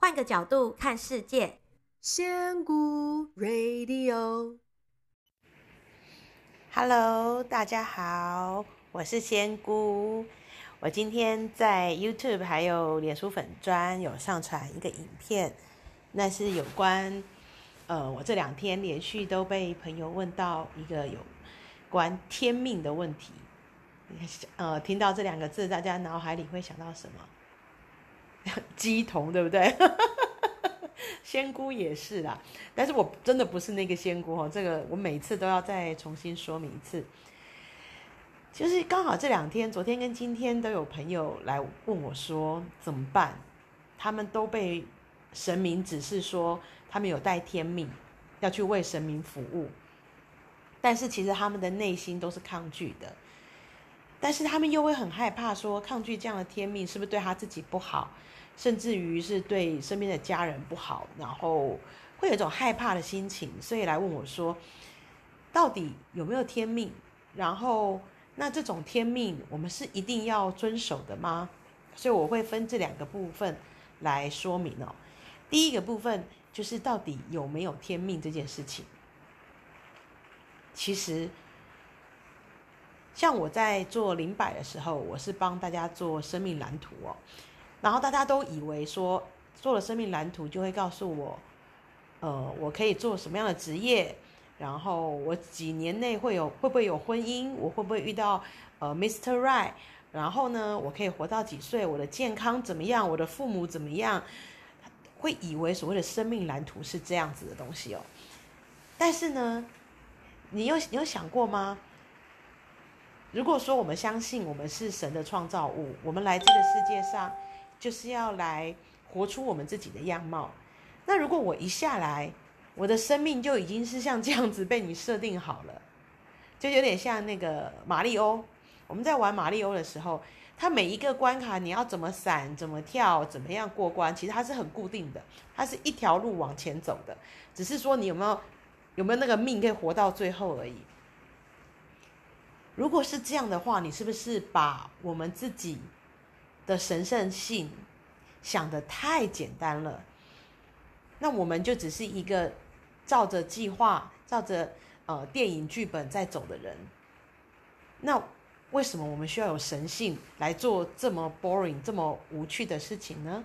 换个角度看世界，仙姑 Radio，Hello，大家好，我是仙姑。我今天在 YouTube 还有脸书粉专有上传一个影片，那是有关，呃，我这两天连续都被朋友问到一个有关天命的问题。呃，听到这两个字，大家脑海里会想到什么？鸡童对不对？仙姑也是啦，但是我真的不是那个仙姑哦。这个我每次都要再重新说明一次。就是刚好这两天，昨天跟今天都有朋友来问我说怎么办？他们都被神明指示说他们有带天命，要去为神明服务，但是其实他们的内心都是抗拒的。但是他们又会很害怕说抗拒这样的天命是不是对他自己不好？甚至于是对身边的家人不好，然后会有一种害怕的心情，所以来问我说，到底有没有天命？然后那这种天命，我们是一定要遵守的吗？所以我会分这两个部分来说明哦。第一个部分就是到底有没有天命这件事情。其实，像我在做灵摆的时候，我是帮大家做生命蓝图哦。然后大家都以为说做了生命蓝图就会告诉我，呃，我可以做什么样的职业，然后我几年内会有会不会有婚姻，我会不会遇到呃 Mr. Right，然后呢，我可以活到几岁，我的健康怎么样，我的父母怎么样，会以为所谓的生命蓝图是这样子的东西哦。但是呢，你有你有想过吗？如果说我们相信我们是神的创造物，我们来这个世界上。就是要来活出我们自己的样貌。那如果我一下来，我的生命就已经是像这样子被你设定好了，就有点像那个马里欧。我们在玩马里欧的时候，它每一个关卡你要怎么闪、怎么跳、怎么样过关，其实它是很固定的，它是一条路往前走的，只是说你有没有有没有那个命可以活到最后而已。如果是这样的话，你是不是把我们自己的神圣性想得太简单了，那我们就只是一个照着计划、照着呃电影剧本在走的人。那为什么我们需要有神性来做这么 boring、这么无趣的事情呢？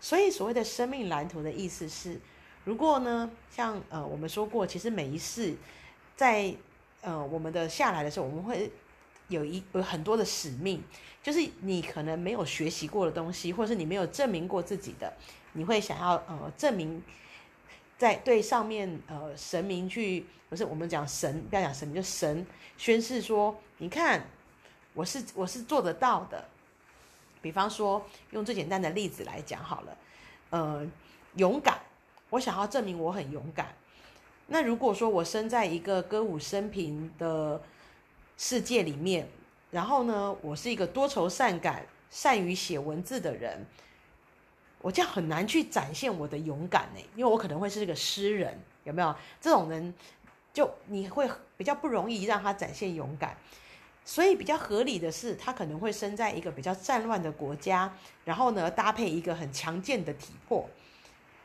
所以所谓的生命蓝图的意思是，如果呢，像呃我们说过，其实每一世在呃我们的下来的时候，我们会。有一有很多的使命，就是你可能没有学习过的东西，或者是你没有证明过自己的，你会想要呃证明，在对上面呃神明去，不是我们讲神，不要讲神明，就神宣誓说，你看我是我是做得到的。比方说用最简单的例子来讲好了，呃，勇敢，我想要证明我很勇敢。那如果说我生在一个歌舞升平的。世界里面，然后呢，我是一个多愁善感、善于写文字的人，我这样很难去展现我的勇敢呢，因为我可能会是个诗人，有没有？这种人就你会比较不容易让他展现勇敢，所以比较合理的是，他可能会生在一个比较战乱的国家，然后呢，搭配一个很强健的体魄，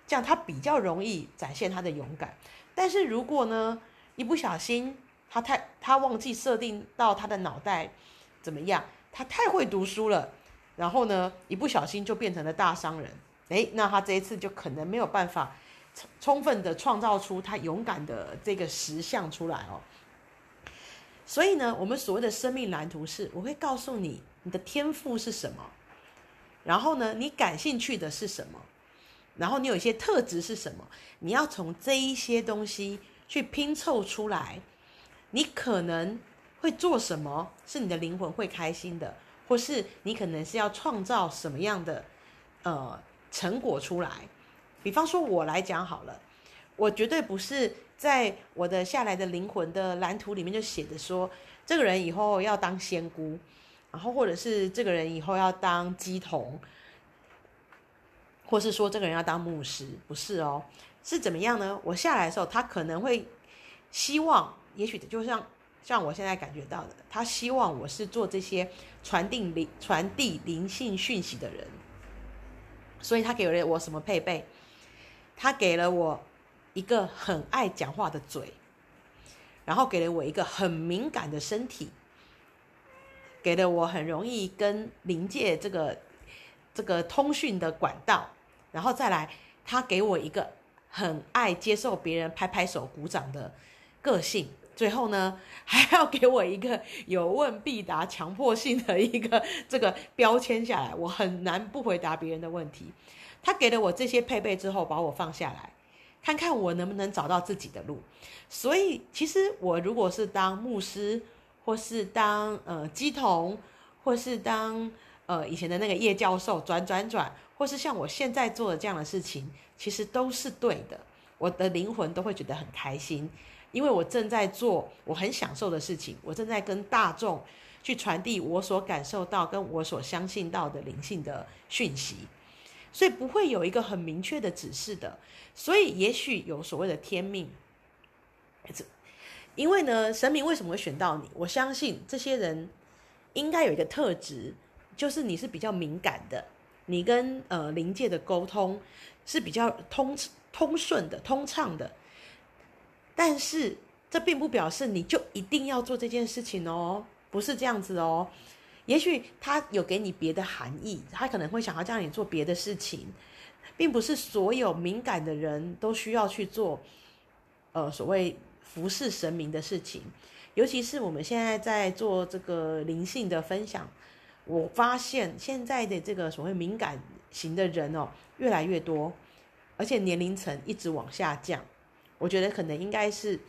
这样他比较容易展现他的勇敢。但是如果呢，一不小心，他太他忘记设定到他的脑袋怎么样？他太会读书了，然后呢，一不小心就变成了大商人。诶，那他这一次就可能没有办法充分的创造出他勇敢的这个实相出来哦。所以呢，我们所谓的生命蓝图是，我会告诉你你的天赋是什么，然后呢，你感兴趣的是什么，然后你有一些特质是什么，你要从这一些东西去拼凑出来。你可能会做什么是你的灵魂会开心的，或是你可能是要创造什么样的呃成果出来。比方说，我来讲好了，我绝对不是在我的下来的灵魂的蓝图里面就写着说，这个人以后要当仙姑，然后或者是这个人以后要当乩童，或是说这个人要当牧师，不是哦，是怎么样呢？我下来的时候，他可能会希望。也许就像像我现在感觉到的，他希望我是做这些传递灵传递灵性讯息的人，所以他给了我什么配备？他给了我一个很爱讲话的嘴，然后给了我一个很敏感的身体，给了我很容易跟灵界这个这个通讯的管道，然后再来，他给我一个很爱接受别人拍拍手、鼓掌的个性。最后呢，还要给我一个有问必答、强迫性的一个这个标签下来，我很难不回答别人的问题。他给了我这些配备之后，把我放下来，看看我能不能找到自己的路。所以，其实我如果是当牧师，或是当呃鸡童，或是当呃以前的那个叶教授，转转转，或是像我现在做的这样的事情，其实都是对的。我的灵魂都会觉得很开心。因为我正在做我很享受的事情，我正在跟大众去传递我所感受到跟我所相信到的灵性的讯息，所以不会有一个很明确的指示的。所以也许有所谓的天命，因为呢，神明为什么会选到你？我相信这些人应该有一个特质，就是你是比较敏感的，你跟呃灵界的沟通是比较通通顺的、通畅的。但是这并不表示你就一定要做这件事情哦，不是这样子哦。也许他有给你别的含义，他可能会想要叫你做别的事情，并不是所有敏感的人都需要去做，呃，所谓服侍神明的事情。尤其是我们现在在做这个灵性的分享，我发现现在的这个所谓敏感型的人哦，越来越多，而且年龄层一直往下降。我觉得可能应该是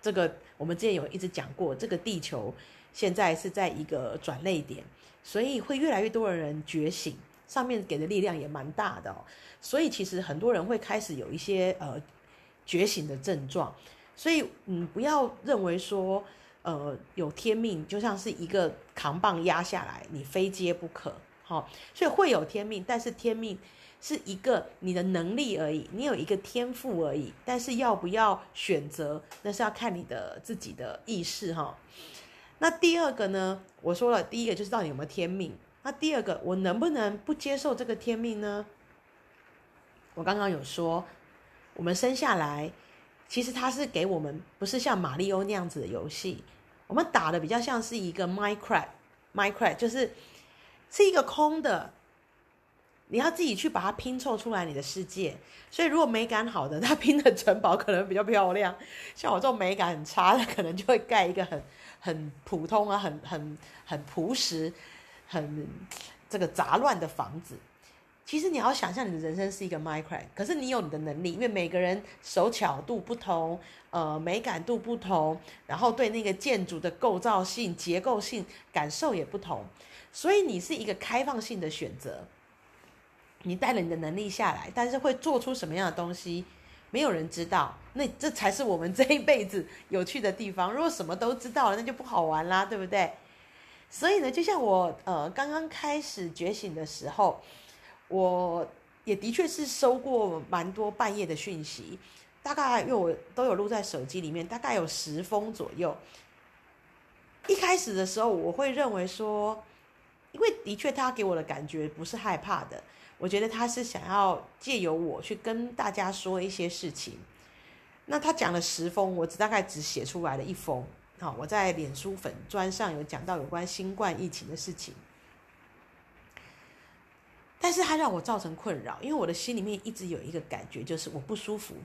这个，我们之前有一直讲过，这个地球现在是在一个转捩点，所以会越来越多的人觉醒，上面给的力量也蛮大的哦。所以其实很多人会开始有一些呃觉醒的症状，所以嗯，不要认为说呃有天命就像是一个扛棒压下来，你非接不可，好，所以会有天命，但是天命。是一个你的能力而已，你有一个天赋而已，但是要不要选择，那是要看你的自己的意识哈。那第二个呢？我说了，第一个就是到底有没有天命。那第二个，我能不能不接受这个天命呢？我刚刚有说，我们生下来，其实它是给我们，不是像马里欧那样子的游戏，我们打的比较像是一个 Minecraft，Minecraft 就是是一个空的。你要自己去把它拼凑出来，你的世界。所以，如果美感好的，他拼的城堡可能比较漂亮。像我这种美感很差的，可能就会盖一个很很普通啊，很很很朴实、很这个杂乱的房子。其实你要想象你的人生是一个 Minecraft，可是你有你的能力，因为每个人手巧度不同，呃，美感度不同，然后对那个建筑的构造性、结构性感受也不同，所以你是一个开放性的选择。你带了你的能力下来，但是会做出什么样的东西，没有人知道。那这才是我们 这一辈子有趣的地方。如果什么都知道了，那就不好玩啦，对不对？所以呢，就像我呃刚刚开始觉醒的时候，我也的确是收过蛮多半夜的讯息，大概因为我都有录在手机里面，大概有十封左右。一开始的时候，我会认为说，因为的确他给我的感觉不是害怕的。我觉得他是想要借由我去跟大家说一些事情。那他讲了十封，我只大概只写出来了一封。好，我在脸书粉砖上有讲到有关新冠疫情的事情，但是他让我造成困扰，因为我的心里面一直有一个感觉，就是我不舒服，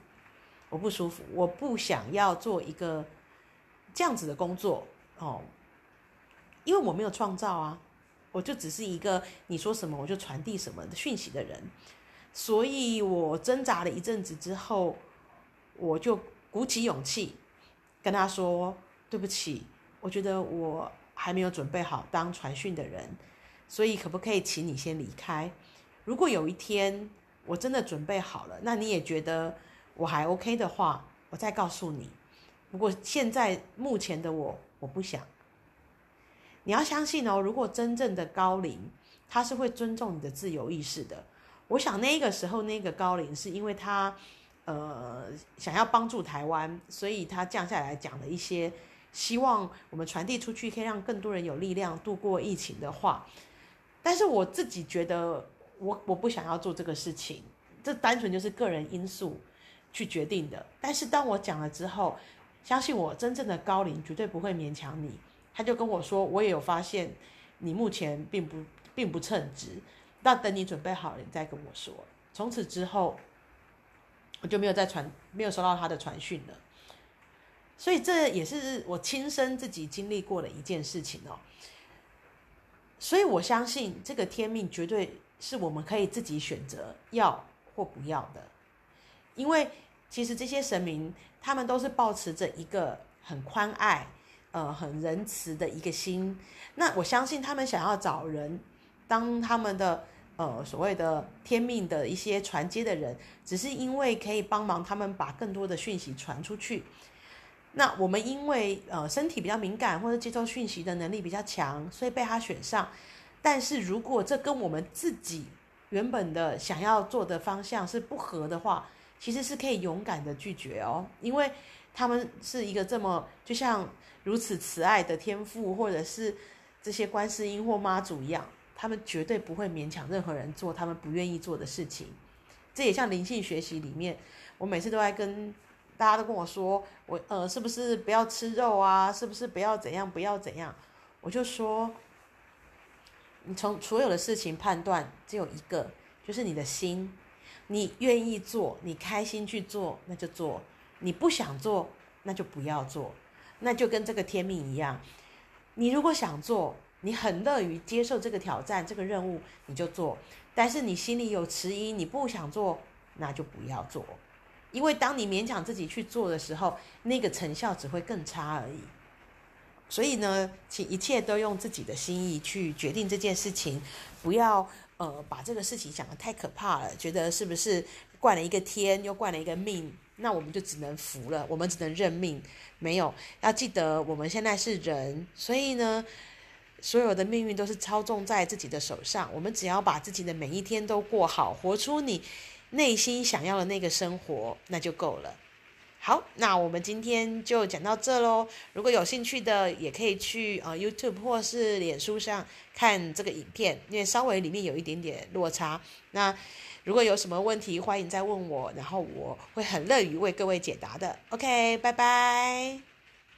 我不舒服，我不想要做一个这样子的工作哦，因为我没有创造啊。我就只是一个你说什么我就传递什么的讯息的人，所以我挣扎了一阵子之后，我就鼓起勇气跟他说：“对不起，我觉得我还没有准备好当传讯的人，所以可不可以请你先离开？如果有一天我真的准备好了，那你也觉得我还 OK 的话，我再告诉你。不过现在目前的我，我不想。”你要相信哦，如果真正的高龄，他是会尊重你的自由意识的。我想那个时候那个高龄是因为他，呃，想要帮助台湾，所以他降下来讲了一些希望我们传递出去，可以让更多人有力量度过疫情的话。但是我自己觉得，我我不想要做这个事情，这单纯就是个人因素去决定的。但是当我讲了之后，相信我，真正的高龄绝对不会勉强你。他就跟我说，我也有发现你目前并不并不称职，那等你准备好了，你再跟我说。从此之后，我就没有再传，没有收到他的传讯了。所以这也是我亲身自己经历过的一件事情哦。所以我相信这个天命绝对是我们可以自己选择要或不要的，因为其实这些神明他们都是保持着一个很宽爱、呃很仁慈的一个心。那我相信他们想要找人当他们的。呃，所谓的天命的一些传接的人，只是因为可以帮忙他们把更多的讯息传出去。那我们因为呃身体比较敏感或者接受讯息的能力比较强，所以被他选上。但是如果这跟我们自己原本的想要做的方向是不合的话，其实是可以勇敢的拒绝哦，因为他们是一个这么就像如此慈爱的天父，或者是这些观世音或妈祖一样。他们绝对不会勉强任何人做他们不愿意做的事情，这也像灵性学习里面，我每次都在跟大家都跟我说，我呃是不是不要吃肉啊？是不是不要怎样不要怎样？我就说，你从所有的事情判断只有一个，就是你的心，你愿意做，你开心去做，那就做；你不想做，那就不要做。那就跟这个天命一样，你如果想做。你很乐于接受这个挑战，这个任务你就做，但是你心里有迟疑，你不想做，那就不要做，因为当你勉强自己去做的时候，那个成效只会更差而已。所以呢，请一切都用自己的心意去决定这件事情，不要呃把这个事情想得太可怕了，觉得是不是惯了一个天又惯了一个命，那我们就只能服了，我们只能认命。没有，要记得我们现在是人，所以呢。所有的命运都是操纵在自己的手上，我们只要把自己的每一天都过好，活出你内心想要的那个生活，那就够了。好，那我们今天就讲到这喽。如果有兴趣的，也可以去呃 YouTube 或是脸书上看这个影片，因为稍微里面有一点点落差。那如果有什么问题，欢迎再问我，然后我会很乐于为各位解答的。OK，拜拜。